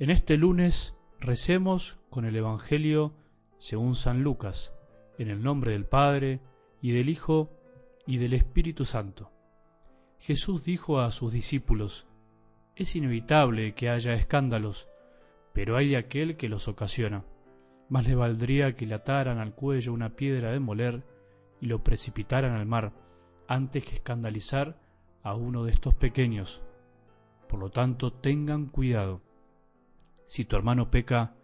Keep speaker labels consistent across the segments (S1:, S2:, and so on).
S1: En este lunes recemos con el Evangelio según San Lucas, en el nombre del Padre, y del Hijo, y del Espíritu Santo. Jesús dijo a sus discípulos, Es inevitable que haya escándalos, pero hay de aquel que los ocasiona. Más le valdría que le ataran al cuello una piedra de moler y lo precipitaran al mar, antes que escandalizar a uno de estos pequeños. Por lo tanto, tengan cuidado. Si tu hermano peca,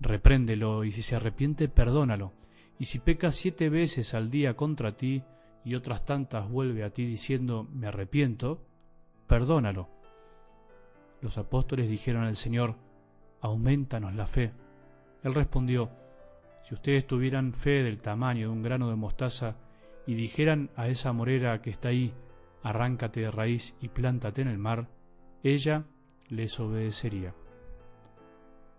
S1: repréndelo, y si se arrepiente, perdónalo. Y si peca siete veces al día contra ti, y otras tantas vuelve a ti diciendo, me arrepiento, perdónalo. Los apóstoles dijeron al Señor, aumentanos la fe. Él respondió, si ustedes tuvieran fe del tamaño de un grano de mostaza, y dijeran a esa morera que está ahí, arráncate de raíz y plántate en el mar, ella les obedecería.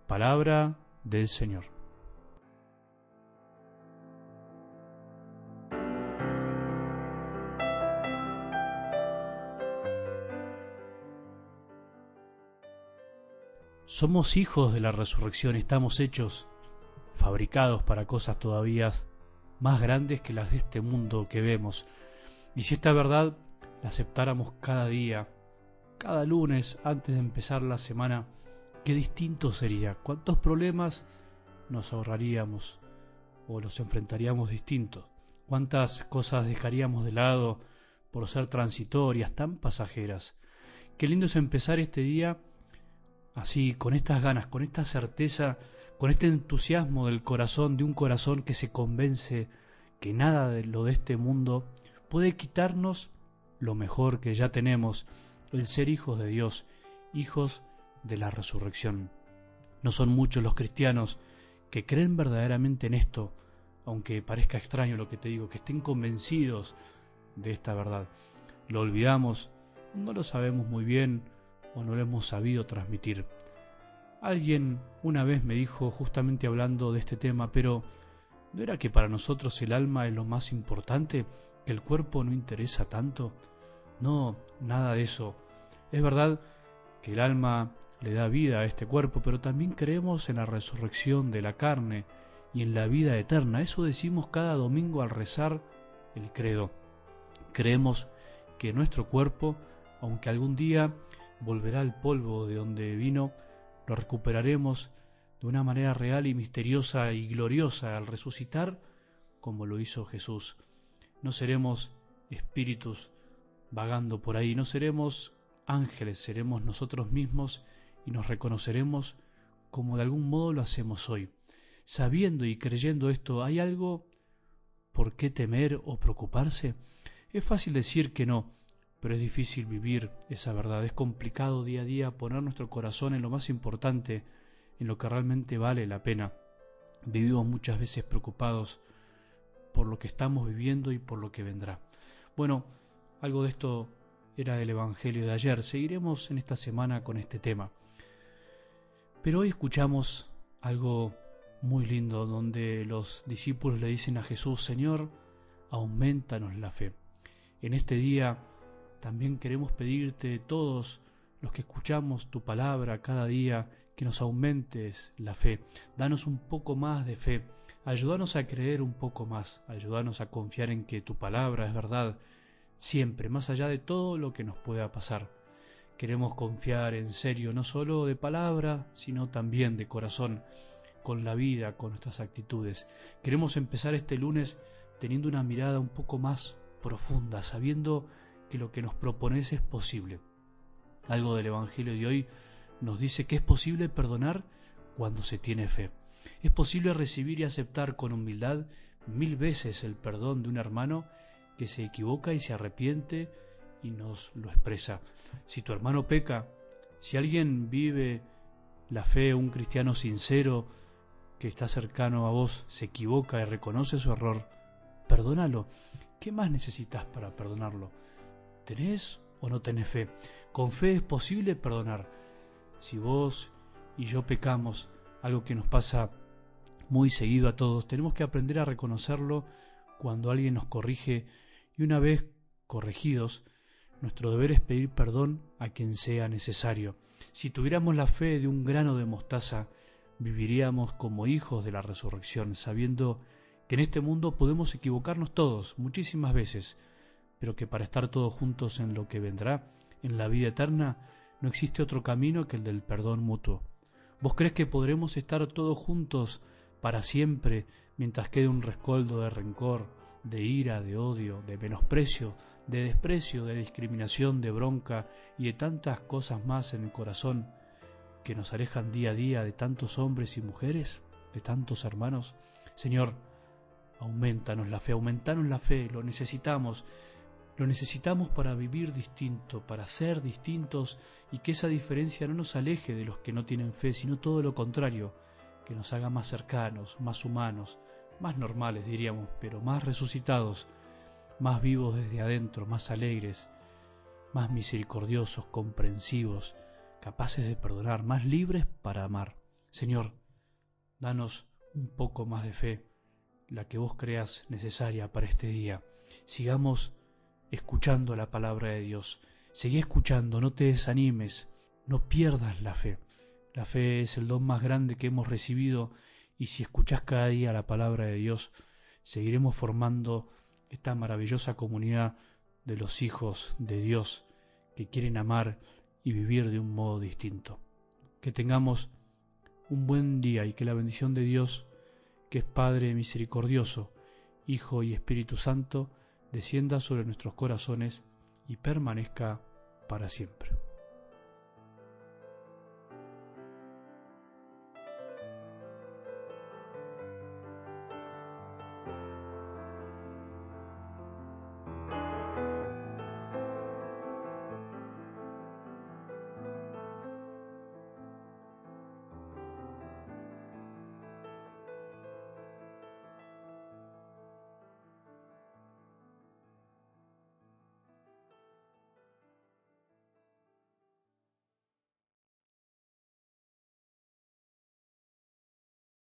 S1: Palabra del Señor. Somos hijos de la resurrección, estamos hechos, fabricados para cosas todavía más grandes que las de este mundo que vemos. Y si esta verdad la aceptáramos cada día, cada lunes antes de empezar la semana, qué distinto sería, cuántos problemas nos ahorraríamos o los enfrentaríamos distintos, cuántas cosas dejaríamos de lado por ser transitorias, tan pasajeras. Qué lindo es empezar este día así, con estas ganas, con esta certeza, con este entusiasmo del corazón, de un corazón que se convence que nada de lo de este mundo puede quitarnos lo mejor que ya tenemos, el ser hijos de Dios, hijos de la resurrección. No son muchos los cristianos que creen verdaderamente en esto, aunque parezca extraño lo que te digo, que estén convencidos de esta verdad. Lo olvidamos, no lo sabemos muy bien o no lo hemos sabido transmitir. Alguien una vez me dijo justamente hablando de este tema, pero ¿no era que para nosotros el alma es lo más importante, que el cuerpo no interesa tanto? No, nada de eso. Es verdad que el alma le da vida a este cuerpo, pero también creemos en la resurrección de la carne y en la vida eterna. Eso decimos cada domingo al rezar el credo. Creemos que nuestro cuerpo, aunque algún día volverá al polvo de donde vino, lo recuperaremos de una manera real y misteriosa y gloriosa al resucitar como lo hizo Jesús. No seremos espíritus vagando por ahí, no seremos ángeles, seremos nosotros mismos y nos reconoceremos como de algún modo lo hacemos hoy. Sabiendo y creyendo esto, ¿hay algo por qué temer o preocuparse? Es fácil decir que no, pero es difícil vivir esa verdad. Es complicado día a día poner nuestro corazón en lo más importante, en lo que realmente vale la pena. Vivimos muchas veces preocupados por lo que estamos viviendo y por lo que vendrá. Bueno, algo de esto era del Evangelio de ayer. Seguiremos en esta semana con este tema. Pero hoy escuchamos algo muy lindo donde los discípulos le dicen a Jesús, Señor, aumentanos la fe. En este día también queremos pedirte todos los que escuchamos tu palabra cada día, que nos aumentes la fe. Danos un poco más de fe. Ayúdanos a creer un poco más. Ayúdanos a confiar en que tu palabra es verdad siempre, más allá de todo lo que nos pueda pasar. Queremos confiar en serio, no solo de palabra, sino también de corazón, con la vida, con nuestras actitudes. Queremos empezar este lunes teniendo una mirada un poco más profunda, sabiendo que lo que nos propones es posible. Algo del Evangelio de hoy nos dice que es posible perdonar cuando se tiene fe. Es posible recibir y aceptar con humildad mil veces el perdón de un hermano que se equivoca y se arrepiente y nos lo expresa. Si tu hermano peca, si alguien vive la fe, un cristiano sincero que está cercano a vos, se equivoca y reconoce su error, perdónalo. ¿Qué más necesitas para perdonarlo? ¿Tenés o no tenés fe? Con fe es posible perdonar. Si vos y yo pecamos, algo que nos pasa muy seguido a todos, tenemos que aprender a reconocerlo cuando alguien nos corrige y una vez corregidos, Nuestro deber es pedir perdón a quien sea necesario. Si tuviéramos la fe de un grano de mostaza, viviríamos como hijos de la resurrección, sabiendo que en este mundo podemos equivocarnos todos, muchísimas veces, pero que para estar todos juntos en lo que vendrá, en la vida eterna, no existe otro camino que el del perdón mutuo. ¿Vos crees que podremos estar todos juntos para siempre mientras quede un rescoldo de rencor, de ira, de odio, de menosprecio, de desprecio, de discriminación, de bronca y de tantas cosas más en el corazón que nos alejan día a día de tantos hombres y mujeres, de tantos hermanos? Señor, aumentanos la fe, aumentanos la fe, lo necesitamos, lo necesitamos para vivir distinto, para ser distintos y que esa diferencia no nos aleje de los que no tienen fe, sino todo lo contrario, que nos haga más cercanos, más humanos, más normales diríamos, pero más resucitados, más vivos desde adentro, más alegres, más misericordiosos, comprensivos, capaces de perdonar, más libres para amar. Señor, danos un poco más de fe, la que vos creas necesaria para este día. Sigamos escuchando la palabra de Dios. Seguí escuchando, no te desanimes, no pierdas la fe. La fe es el don más grande que hemos recibido y si escuchás cada día la palabra de Dios, seguiremos formando esta maravillosa comunidad de los hijos de Dios que quieren amar y vivir de un modo distinto. Que tengamos un buen día y que la bendición de Dios, que es Padre misericordioso, Hijo y Espíritu Santo, descienda sobre nuestros corazones y permanezca para siempre.